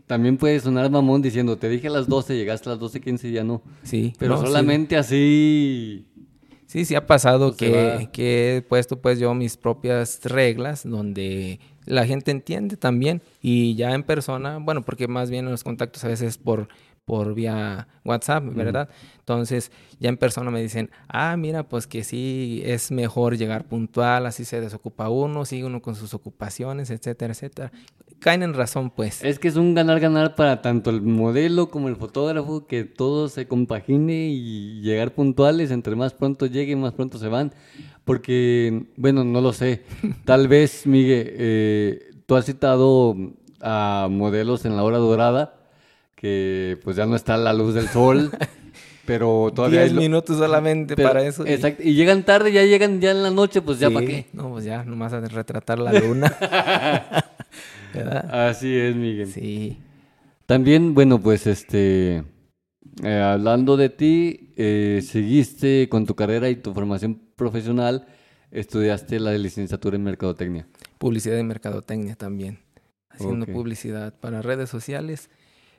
también puede sonar mamón diciendo, te dije a las 12, llegaste a las 12.15 y ya no. Sí. Pero no, sí. solamente así... Sí, sí ha pasado Pues que, que he puesto pues yo mis propias reglas donde la gente entiende también y ya en persona, bueno, porque más bien en los contactos a veces por por vía WhatsApp, ¿verdad? Entonces, ya en persona me dicen, ah, mira, pues que sí, es mejor llegar puntual, así se desocupa uno, sigue uno con sus ocupaciones, etcétera, etcétera. Caen en razón, pues. Es que es un ganar-ganar para tanto el modelo como el fotógrafo, que todo se compagine y llegar puntuales, entre más pronto lleguen, más pronto se van. Porque, bueno, no lo sé. <laughs> Tal vez, Miguel, eh, tú has citado a modelos en la hora dorada, que pues ya no está la luz del sol, <laughs> pero todavía... hay Diez lo- minutos solamente pero- para eso. y- Exacto. Y llegan tarde, ya llegan ya en la noche, pues ya Sí, para qué. No, pues ya, nomás a retratar la luna. <laughs> ¿Verdad? Así es, Miguel. Sí. También, bueno, pues este, eh, hablando de ti, eh, seguiste con tu carrera y tu formación profesional, estudiaste la licenciatura en Mercadotecnia. Publicidad y mercadotecnia también. Haciendo publicidad para redes sociales.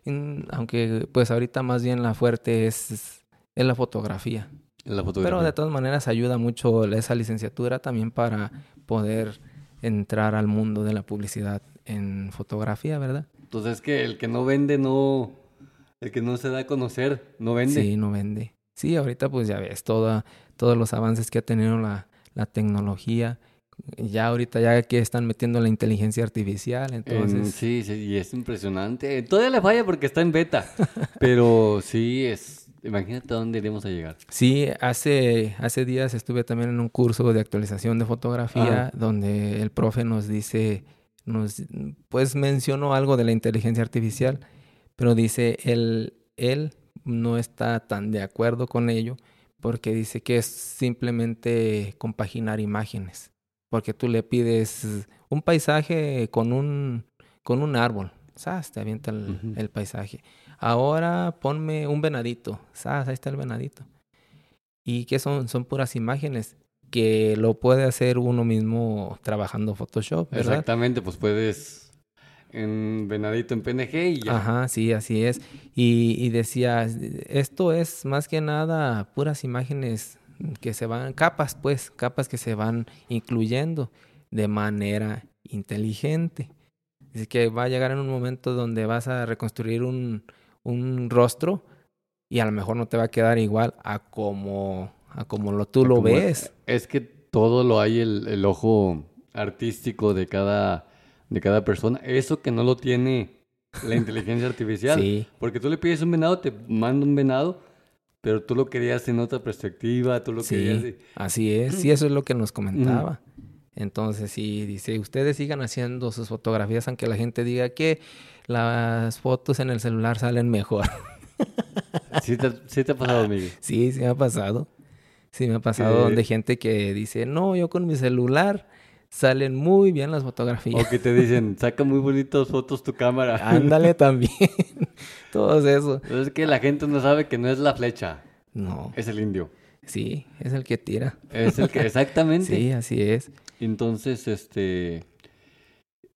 en- aunque pues ahorita más bien la fuerte es, es la fotografía. La fotografía. Pero de todas maneras ayuda mucho esa licenciatura también para poder entrar al mundo de la publicidad en fotografía, ¿verdad? Entonces es que el que no vende, no, el que no se da a conocer, no vende. Sí, no vende. Sí, ahorita pues ya ves toda, todos los avances que ha tenido la, la tecnología. Ya ahorita ya que están metiendo la inteligencia artificial, En- entonces... sí, sí, y es impresionante. Todavía le falla porque está en beta, <laughs> pero sí es, imagínate a dónde iremos a llegar. Sí, hace, hace días estuve también en un curso de actualización de fotografía donde el profe nos dice, nos, pues mencionó algo de la inteligencia artificial, pero dice, él, él no está tan de acuerdo con ello porque dice que es simplemente compaginar imágenes, porque tú le pides un paisaje con un, con un árbol, ¿sabes? Te avienta el, el paisaje. Ahora ponme un venadito, ¿sabes? Ahí está el venadito. Y que son, son puras imágenes que lo puede hacer uno mismo trabajando Photoshop, ¿verdad? Exactamente, pues puedes en venadito en PNG y ya. Ajá, sí, así es. Y, y decía, esto es más que nada puras imágenes que se van, capas pues, capas que se van incluyendo de manera inteligente. Dice que va a llegar en un momento donde vas a reconstruir un, un rostro y a lo mejor no te va a quedar igual a como, a como lo, tú lo Como- ves. Es que todo lo hay el, el ojo artístico de cada, de cada persona. Eso que no lo tiene la <laughs> inteligencia artificial. Sí. Porque tú le pides un venado, te manda un venado, pero tú lo querías en otra perspectiva, tú lo querías... Sí, de- así es. <clears throat> Sí, eso es lo que nos comentaba. Entonces, sí, dice, ustedes sigan haciendo sus fotografías, aunque la gente diga que las fotos en el celular salen mejor. Sí te, sí te ha pasado, Miguel. <laughs> sí, sí me ha pasado. Sí me ha pasado Que- donde gente que dice, no, yo con mi celular salen muy bien las fotografías. O que te dicen, saca muy bonitas fotos tu cámara. <laughs> Ándale también. <laughs> Todo eso. Es que la gente no sabe que no es la flecha, No, es el indio. sí, es el que tira. Es el que, <laughs> exactamente. Sí, así es. Entonces, este,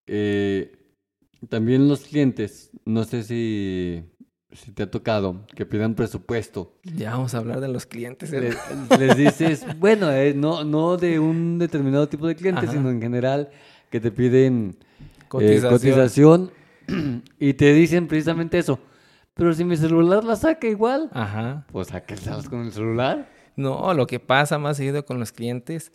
eh, también los clientes, no sé si, si te ha tocado que pidan presupuesto. Ya vamos a hablar de los clientes. ¿eh? Les, les dices, <laughs> bueno, eh, no, no de un determinado tipo de cliente, Ajá. sino en general que te piden eh, Cotización. y te dicen precisamente eso. Pero si mi celular la saca igual, Ajá. pues sáquenselas con el celular. No, lo que pasa más seguido con los clientes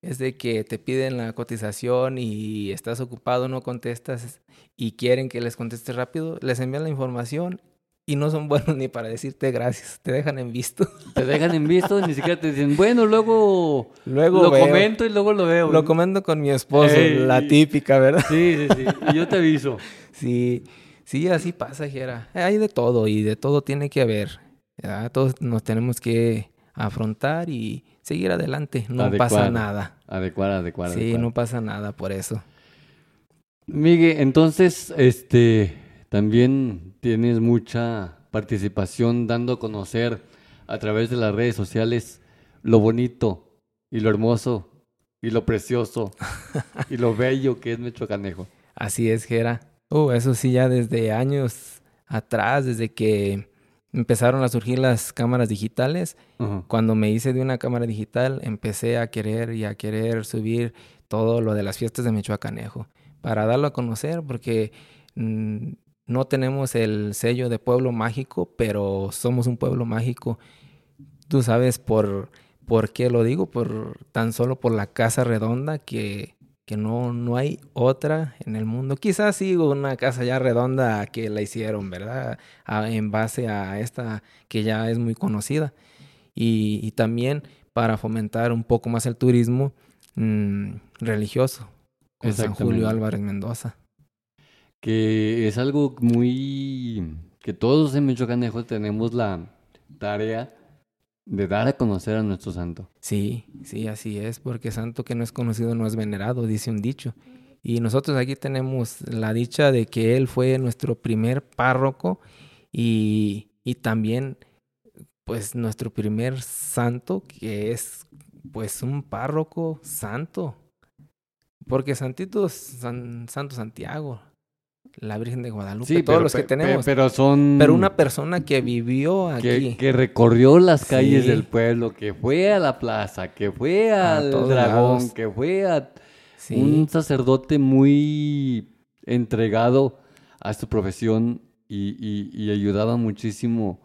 es de que te piden la cotización y estás ocupado, no contestas y quieren que les contestes rápido, les envían la información y no son buenos ni para decirte gracias, te dejan en visto. <laughs> Te dejan en visto, ni siquiera te dicen, bueno, luego, Luego lo veo. comento y luego lo veo. Lo comento con mi esposo, Ey. la típica, ¿verdad? Sí, sí, sí. Y yo te aviso. <laughs> Sí, sí, así pasa, Jera. Hay de todo y de todo tiene que haber. ¿verdad? Todos nos tenemos que afrontar y seguir adelante. No pasa nada. Adecuar, adecuar. Sí, adecuar. no pasa nada por eso. Miguel, entonces, este, también tienes mucha participación dando a conocer a través de las redes sociales lo bonito y lo hermoso y lo precioso y lo bello que es nuestro canejo. Así es, Jera. Uh, eso sí, ya desde años atrás, desde que empezaron a surgir las cámaras digitales, cuando me hice de una cámara digital, empecé a querer y a querer subir todo lo de las fiestas de Michoacanejo para darlo a conocer, porque mm, no tenemos el sello de pueblo mágico, pero somos un pueblo mágico. Tú sabes por, por qué lo digo, por tan solo por la casa redonda que, que no, no hay otra en el mundo. Quizás sí una casa ya redonda que la hicieron, ¿verdad? A- en base a esta que ya es muy conocida. Y, y también para fomentar un poco más el turismo mm, religioso con San. Julio Álvarez Mendoza. Que es algo muy... que todos en Michoacanejo tenemos la tarea de dar a conocer a nuestro santo. Sí, sí, así es, porque santo que no es conocido no es venerado, dice un dicho. Y nosotros aquí tenemos la dicha de que él fue nuestro primer párroco y, y también pues nuestro primer santo que es pues un párroco santo. Porque Santito es San- Santo Santiago, la Virgen de Guadalupe, Sí, todos pero, los que tenemos. pero son... Pero una persona que vivió aquí. que, que recorrió las calles Sí. del pueblo, que fue a la plaza, que fue A al dragón, lados. que fue a Sí. un sacerdote muy entregado a su profesión y, y- y ayudaba muchísimo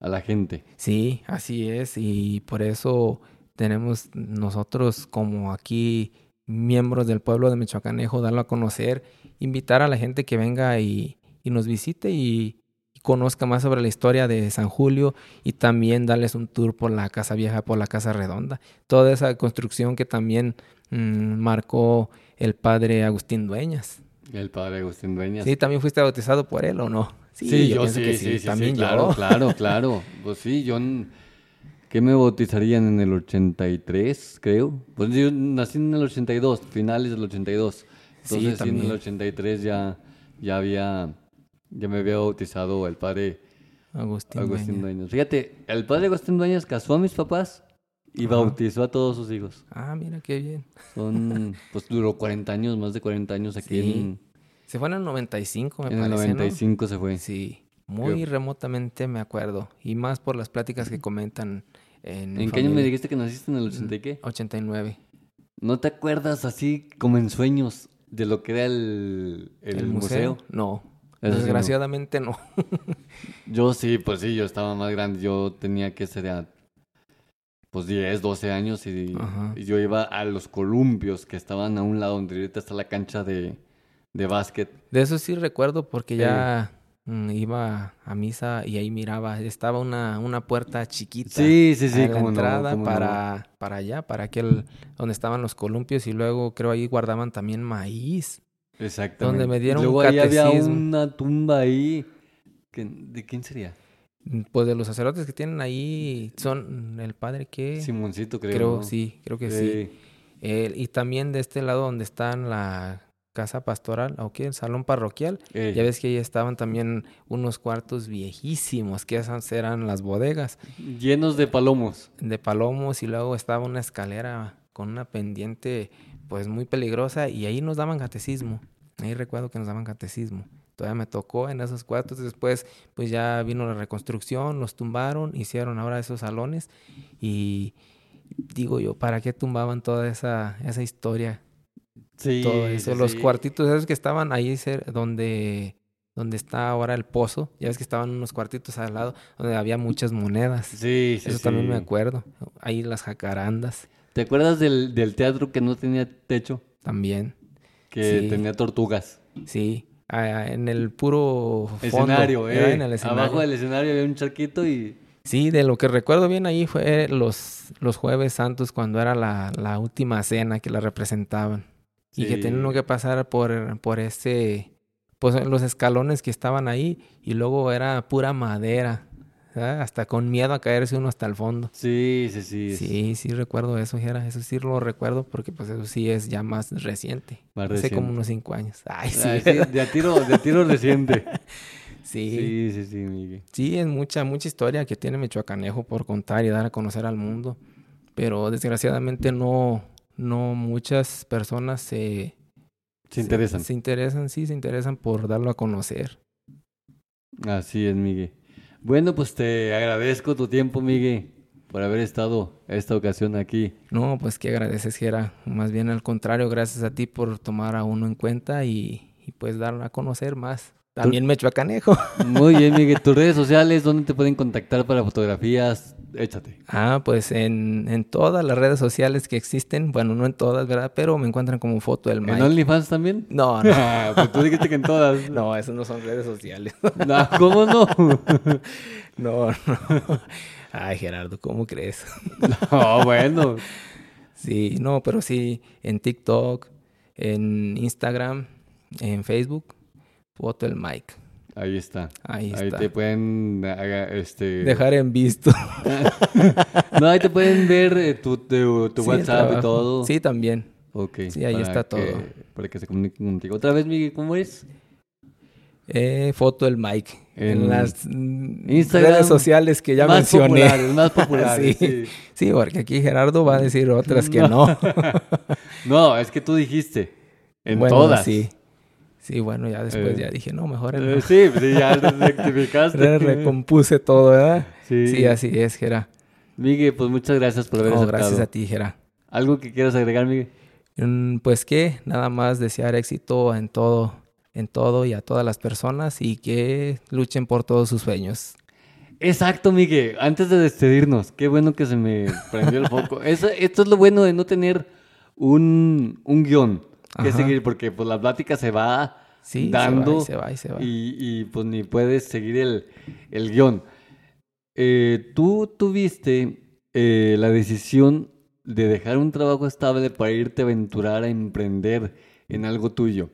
a la gente. Sí, así es. Y por eso tenemos nosotros como aquí miembros del pueblo de Michoacanejo, darlo a conocer, invitar a la gente que venga y, y nos visite y, y conozca más sobre la historia de San Julio y también darles un tour por la Casa Vieja, por la Casa Redonda. Toda esa construcción que también mm, marcó el padre Agustín Dueñas. El padre Agustín Dueñas. Sí, también fuiste bautizado por él o no? Sí, yo, pienso sí, que sí, sí, también sí, yo. claro, claro, <laughs> claro. Pues sí, yo... ¿Qué me bautizarían en el 83, creo? Pues yo nací en el 82, finales del 82. Sí, Entonces sí, en el también. 83 ya, ya había... Ya me había bautizado el padre Agustín, Agustín Dueñas. Dueñas. Fíjate, el padre Agustín Dueñas casó a mis papás y Ajá. bautizó a todos sus hijos. Ah, mira qué bien. Son, <laughs> pues duró 40 años, más de 40 años aquí Sí, Se fue en el 95, me en, en el parece, ¿no? 95 se fue. Sí, muy remotamente me acuerdo. Y más por las pláticas que comentan en. ¿En qué año me dijiste que naciste en el 80 y qué? 89. ¿No te acuerdas así como en sueños de lo que era el, el, museo? No. Eso sí no. Desgraciadamente no. <laughs> Yo sí, pues sí, yo estaba más grande. Yo tenía que ser ya, pues 10, 12 años y, yo iba a los columpios que estaban a un lado donde ahorita está la cancha de, de básquet. De eso sí recuerdo porque ya mm, iba a misa y ahí miraba. Estaba una, una puerta chiquita. Sí, sí, sí, a la no, entrada no. para, para allá, para aquel donde estaban los columpios y luego creo ahí guardaban también maíz. Exactamente. Donde me dieron Luego un ahí había una tumba ahí. ¿De quién sería? Pues de los sacerdotes que tienen ahí son el padre que Simoncito, creo. creo ¿no? sí, creo que sí. El- y también de este lado donde está en la casa pastoral, ¿o qué? El salón parroquial. Ey. Ya ves que ahí estaban también unos cuartos viejísimos, que esas eran las bodegas Llenos de palomos. de palomos y luego estaba una escalera con una pendiente pues muy peligrosa y ahí nos daban catecismo. Ahí recuerdo que nos daban catecismo. Todavía me tocó en esos cuartos. Después pues ya vino la reconstrucción, los tumbaron, hicieron ahora esos salones y digo yo, ¿para qué tumbaban toda esa, esa historia? Sí. todo eso. sí, Los sí. cuartitos esos que estaban ahí donde, donde está ahora el pozo. Ya ves que estaban unos cuartitos al lado donde había muchas monedas. Sí, sí, Eso también me acuerdo. Ahí las jacarandas ¿Te acuerdas del, del teatro que no tenía techo? también. Que tenía tortugas. Sí. Ah, en el puro fondo. escenario, era eh. en el escenario. Abajo del escenario había un charquito y. Sí, de lo que recuerdo bien ahí fue los, los jueves santos cuando era la, la última cena que la representaban. Y que Sí. tenían uno que pasar por, por ese, pues los escalones que estaban ahí y luego era pura madera, ¿verdad? hasta con miedo a caerse uno hasta el fondo. Sí, sí, sí. Sí, sí recuerdo eso, Jera, eso sí lo recuerdo porque pues eso sí es ya más reciente. Más Hace como unos cinco años. Ay, sí. Ah, sí, de a tiro, de a tiro reciente. <laughs> sí. Sí, sí, sí, Miguel. Sí, es mucha, mucha historia que tiene Michoacanejo por contar y dar a conocer al mundo. Pero desgraciadamente no, no muchas personas se, Se interesan. Se, interesan, sí, se interesan por darlo a conocer. Así es, Miguel. Bueno, pues te agradezco tu tiempo, Miguel, por haber estado esta ocasión aquí. No, pues que agradeces, Gera. Más bien al contrario, gracias a ti por tomar a uno en cuenta y, y pues darlo a conocer más. También Michoacanejo. Muy bien, Miguel. <laughs> Tus redes sociales, ¿dónde te pueden contactar para fotografías? Échate. Ah, pues en, en todas las redes sociales que existen, bueno, no en todas, ¿verdad? Pero me encuentran como foto del ¿En Mike. OnlyFans también? No, no. <laughs> pues tú dijiste que en todas. <laughs> No, eso no son redes sociales. No, <laughs> ¿Cómo no? No, no. Ay, Gerardo, ¿cómo crees? No, bueno. Sí, no, pero sí, en TikTok, en Instagram, en Facebook, foto el Mike. Ahí está. Ahí Ahí está. te pueden este Dejar en visto. <laughs> No, ahí te pueden ver eh, tu, tu, tu Sí, el WhatsApp y todo. Sí, también. Ok. Sí, ahí está que- todo. Para que se comuniquen contigo. Otra vez, Miguel, ¿cómo es? Eh, foto el Mike. En, En las mm, Instagram, redes sociales que ya más mencioné. populares, más populares, <laughs> sí. sí. sí, porque aquí Gerardo va a decir otras que no. <laughs> No, es que tú dijiste. En Bueno, todas. Sí. Sí, bueno, ya después Eh, ya dije, no, mejor en Eh, sí, sí, ya rectificaste. <laughs> Re- recompuse todo, ¿verdad? Sí. Sí, así es, Gera. Miguel, pues muchas gracias por haber No, aceptado. gracias a ti, Gera. ¿Algo que quieras agregar, Miguel? Mm, Pues que nada más desear éxito en todo, en todo y a todas las personas y que luchen por todos sus sueños. Exacto, Miguel. Antes de despedirnos, qué bueno que se me prendió el foco. <laughs> Eso- esto es lo bueno de no tener un, un guion que Ajá. seguir, porque pues la plática se va Sí, se va y dando se va y se va. y- y, pues ni puedes seguir el, el guion. Eh, Tú tuviste eh, la decisión de dejar un trabajo estable para irte a aventurar a emprender en algo tuyo.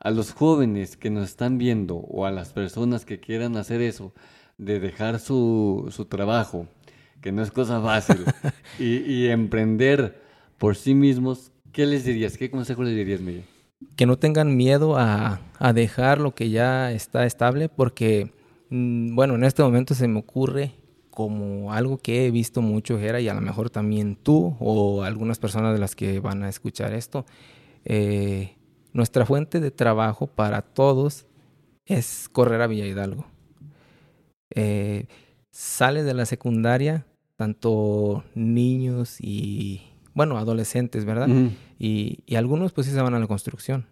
A los jóvenes que nos están viendo o a las personas que quieran hacer eso, de dejar su, su trabajo, que no es cosa fácil, <laughs> y, y emprender por sí mismos, ¿qué les dirías? ¿Qué consejo les dirías, Miguel? que no tengan miedo a, a dejar lo que ya está estable, porque, mm, bueno, en este momento se me ocurre como algo que he visto mucho, Gera, y a lo mejor también tú o algunas personas de las que van a escuchar esto. eh, nuestra fuente de trabajo para todos es correr a Villa Hidalgo. Eh, sale de la secundaria, tanto niños y, bueno, adolescentes, ¿verdad? Y, y algunos pues sí se van a la construcción.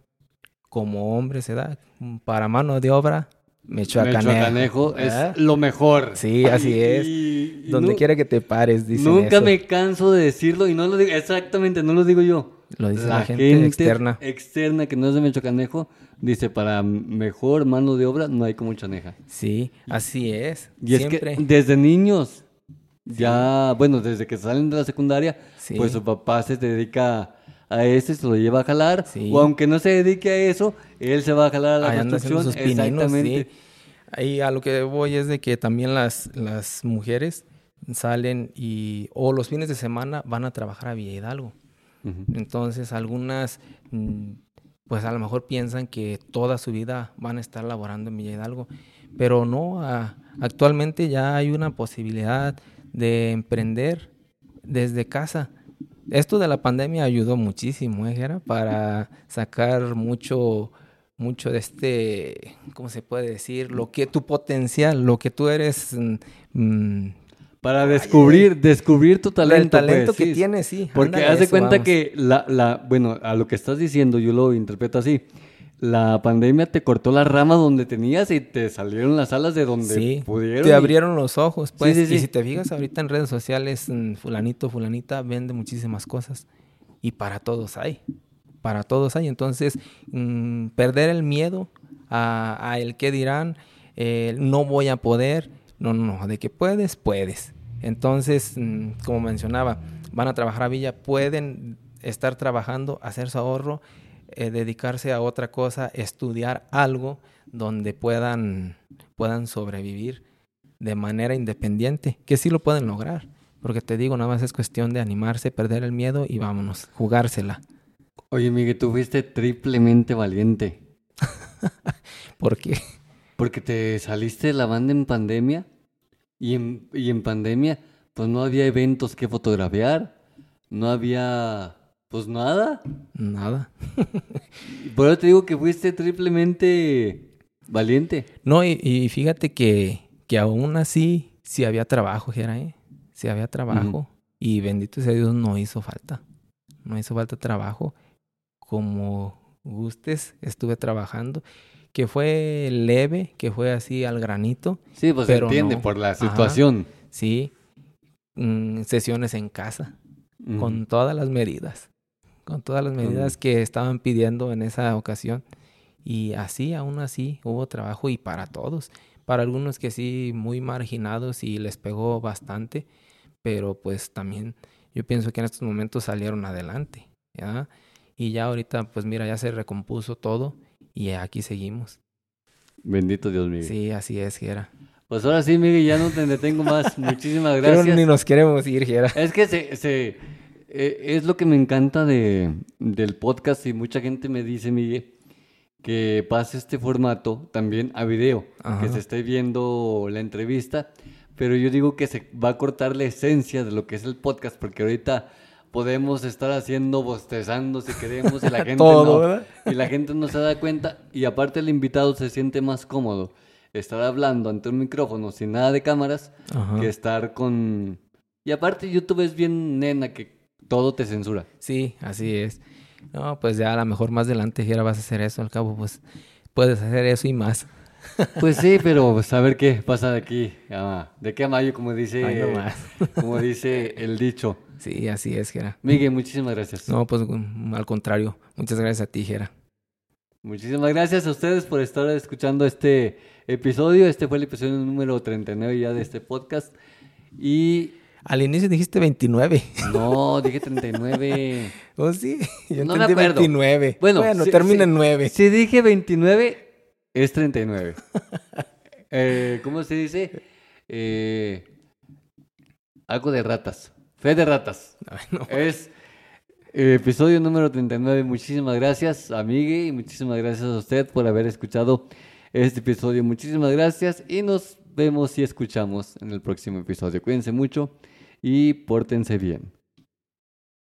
Como hombre se da. Para mano de obra, Mechoacanejo. Mechoacanejo es ¿verdad? lo mejor. Sí, así es. Y- y Donde quiera que te pares, dicen Nunca eso. me canso de decirlo y no lo digo, exactamente, no lo digo yo. Lo dice la gente externa. externa que no es de Mechoacanejo dice para mejor mano de obra no hay como Chaneja. Sí, así es. Y es Siempre. que desde niños, ya, bueno, desde que salen de la secundaria, Sí. pues su papá se dedica a eso y se lo lleva a jalar. Sí. O aunque no se dedique a eso, él se va a jalar a la Ahí construcción. sus pininos, Exactamente. sí. Ahí a lo que voy es de que también las, las mujeres salen y o los fines de semana van a trabajar a Villa Hidalgo. Entonces algunas mm, pues a lo mejor piensan que toda su vida van a estar laborando en Villa Hidalgo, pero no, a- actualmente ya hay una posibilidad de emprender desde casa. Esto de la pandemia ayudó muchísimo, ¿eh, Gera? Para sacar mucho, mucho de este, ¿cómo se puede decir? Lo que tu potencial, lo que tú eres, mm, mm, Para descubrir, descubrir tu talento. el talento pues, que sí. tienes, sí. Porque haz de cuenta vamos. que la, la, bueno, a lo que estás diciendo yo lo interpreto así. La pandemia te cortó las ramas donde tenías y te salieron las alas de donde Sí, pudieron. te y- abrieron los ojos, pues. sí, sí. Y si te fijas ahorita en redes sociales, mm, fulanito, fulanita vende muchísimas cosas. Y para todos hay. Para todos hay. Entonces, mm, perder el miedo a, a el que dirán, eh, no voy a poder. No, no, no. De que puedes, puedes. Entonces, mm, como mencionaba, van a trabajar a Villa, pueden estar trabajando, hacer su ahorro, eh, dedicarse a otra cosa, estudiar algo donde puedan, puedan sobrevivir de manera independiente, que sí lo pueden lograr. Porque te digo, nada más es cuestión de animarse, perder el miedo y vámonos, jugársela. Oye, Miguel, tú fuiste triplemente valiente. <laughs> Porque Porque te saliste de la banda en pandemia y en, y en pandemia pues no había eventos que fotografiar, no había pues nada. nada. <laughs> Por eso te digo que fuiste triplemente valiente. No, y, y fíjate que, que aún así sí había trabajo, Jera, ¿eh? Sí había trabajo. Y bendito sea Dios, no hizo falta. No hizo falta trabajo. Como gustes, estuve trabajando. Que fue leve, que fue así al granito. Sí, pues se entiende no. por la Ajá. situación. Sí. Mm, sesiones en casa. Con todas las medidas, con todas las medidas que estaban pidiendo en esa ocasión. Y así, aún así, hubo trabajo y para todos. Para algunos que sí, muy marginados y les pegó bastante, pero pues también yo pienso que en estos momentos salieron adelante, ¿ya? Y ya ahorita, pues mira, ya se recompuso todo y aquí seguimos. Bendito Dios mío. Sí, así es, Gera. Pues ahora sí, Miguel, ya no te detengo más. <laughs> Muchísimas Pero gracias. ni nos queremos ir, Gera. Es que se, se eh, es lo que me encanta de, del podcast y mucha gente me dice, Miguel, que pase este formato también a video, que se esté viendo la entrevista, pero yo digo que se va a cortar la esencia de lo que es el podcast, porque ahorita podemos estar haciendo bostezando si queremos y la <laughs> gente Todo, no, y la gente no se da cuenta y aparte el invitado se siente más cómodo estar hablando ante un micrófono sin nada de cámaras Ajá. que estar con y aparte YouTube es bien nena que todo te censura. Sí, así es. No, pues ya a lo mejor más adelante ya vas a hacer eso. Al cabo, pues puedes hacer eso y más. <laughs> Pues sí, pero pues, a ver qué pasa de aquí de qué a mayo como dice Ay, no más. <laughs> como dice el dicho. Sí, así es, Jera. Miguel, muchísimas gracias. No, pues al contrario. Muchas gracias a ti, Jera. Muchísimas gracias a ustedes por estar escuchando este episodio. Este fue el episodio número 39 ya de este podcast. Y Al inicio dijiste 29. no, <laughs> dije 39. ¿Oh, sí? Yo No me entendí acuerdo. 29. Bueno, bueno sí, termina en 9. Si dije 29, es 39. <laughs> Eh, ¿Cómo se dice? Eh, algo de ratas. Fe de ratas. Ay, no. Es eh, episodio número 39. Muchísimas gracias, amigue, y muchísimas gracias a usted por haber escuchado este episodio. Muchísimas gracias y nos vemos y escuchamos en el próximo episodio. Cuídense mucho y pórtense bien.